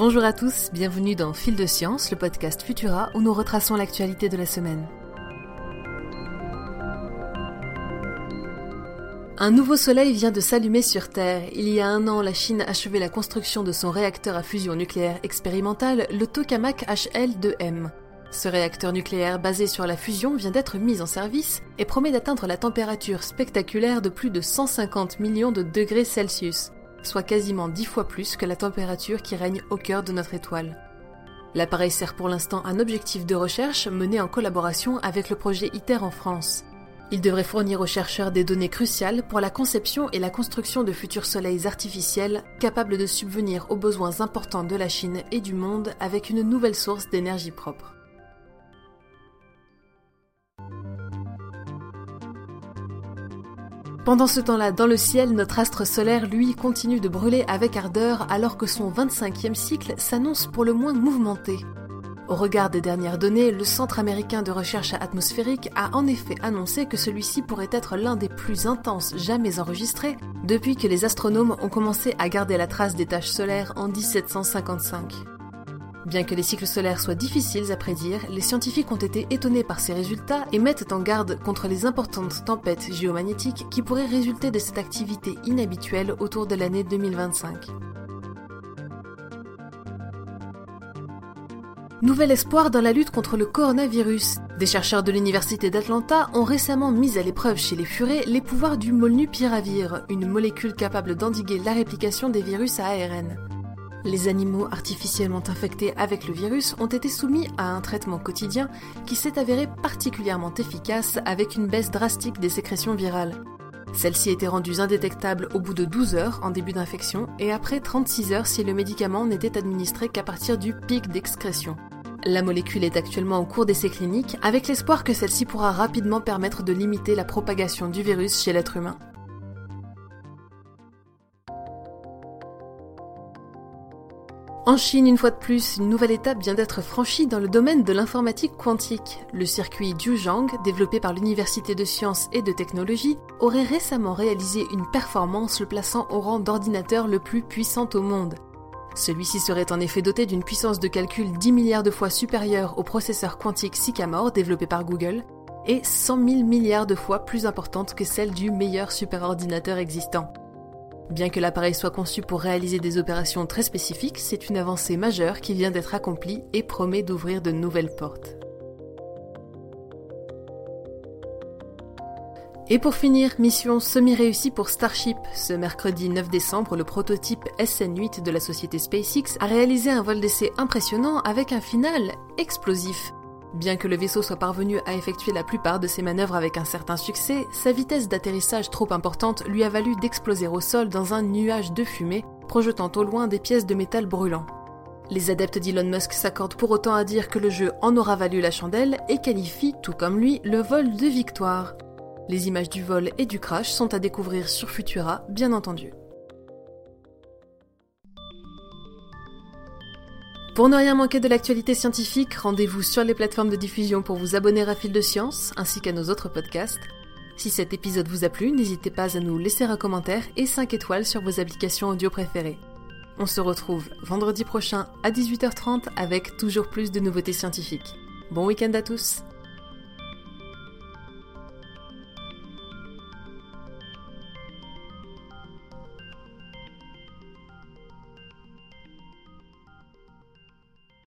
Bonjour à tous, bienvenue dans Fil de Science, le podcast Futura où nous retraçons l'actualité de la semaine. Un nouveau soleil vient de s'allumer sur Terre. Il y a un an, la Chine achevait la construction de son réacteur à fusion nucléaire expérimental, le Tokamak HL2M. Ce réacteur nucléaire basé sur la fusion vient d'être mis en service et promet d'atteindre la température spectaculaire de plus de 150 millions de degrés Celsius, soit quasiment dix fois plus que la température qui règne au cœur de notre étoile. L'appareil sert pour l'instant un objectif de recherche mené en collaboration avec le projet ITER en France. Il devrait fournir aux chercheurs des données cruciales pour la conception et la construction de futurs soleils artificiels capables de subvenir aux besoins importants de la Chine et du monde avec une nouvelle source d'énergie propre. Pendant ce temps-là, dans le ciel, notre astre solaire, lui, continue de brûler avec ardeur alors que son 25e cycle s'annonce pour le moins mouvementé. Au regard des dernières données, le Centre américain de recherche atmosphérique a en effet annoncé que celui-ci pourrait être l'un des plus intenses jamais enregistrés depuis que les astronomes ont commencé à garder la trace des taches solaires en 1755. Bien que les cycles solaires soient difficiles à prédire, les scientifiques ont été étonnés par ces résultats et mettent en garde contre les importantes tempêtes géomagnétiques qui pourraient résulter de cette activité inhabituelle autour de l'année 2025. Nouvel espoir dans la lutte contre le coronavirus. Des chercheurs de l'Université d'Atlanta ont récemment mis à l'épreuve chez les furets les pouvoirs du molnupiravir, une molécule capable d'endiguer la réplication des virus à ARN. Les animaux artificiellement infectés avec le virus ont été soumis à un traitement quotidien qui s'est avéré particulièrement efficace avec une baisse drastique des sécrétions virales. Celles-ci étaient rendues indétectables au bout de 12 heures en début d'infection et après 36 heures si le médicament n'était administré qu'à partir du pic d'excrétion. La molécule est actuellement en cours d'essai clinique avec l'espoir que celle-ci pourra rapidement permettre de limiter la propagation du virus chez l'être humain. En Chine, une fois de plus, une nouvelle étape vient d'être franchie dans le domaine de l'informatique quantique. Le circuit Jiuzhang, développé par l'Université de sciences et de technologie, aurait récemment réalisé une performance le plaçant au rang d'ordinateur le plus puissant au monde. Celui-ci serait en effet doté d'une puissance de calcul 10 milliards de fois supérieure au processeur quantique Sycamore développé par Google, et 100 000 milliards de fois plus importante que celle du meilleur superordinateur existant. Bien que l'appareil soit conçu pour réaliser des opérations très spécifiques, c'est une avancée majeure qui vient d'être accomplie et promet d'ouvrir de nouvelles portes. Et pour finir, mission semi-réussie pour Starship. Ce mercredi 9 décembre, le prototype SN8 de la société SpaceX a réalisé un vol d'essai impressionnant avec un final explosif. Bien que le vaisseau soit parvenu à effectuer la plupart de ses manœuvres avec un certain succès, sa vitesse d'atterrissage trop importante lui a valu d'exploser au sol dans un nuage de fumée, projetant au loin des pièces de métal brûlant. Les adeptes d'Elon Musk s'accordent pour autant à dire que le jeu en aura valu la chandelle et qualifient, tout comme lui, le vol de victoire. Les images du vol et du crash sont à découvrir sur Futura, bien entendu. Pour ne rien manquer de l'actualité scientifique, rendez-vous sur les plateformes de diffusion pour vous abonner à Fil de Science, ainsi qu'à nos autres podcasts. Si cet épisode vous a plu, n'hésitez pas à nous laisser un commentaire et 5 étoiles sur vos applications audio préférées. On se retrouve vendredi prochain à 18h30 avec toujours plus de nouveautés scientifiques. Bon week-end à tous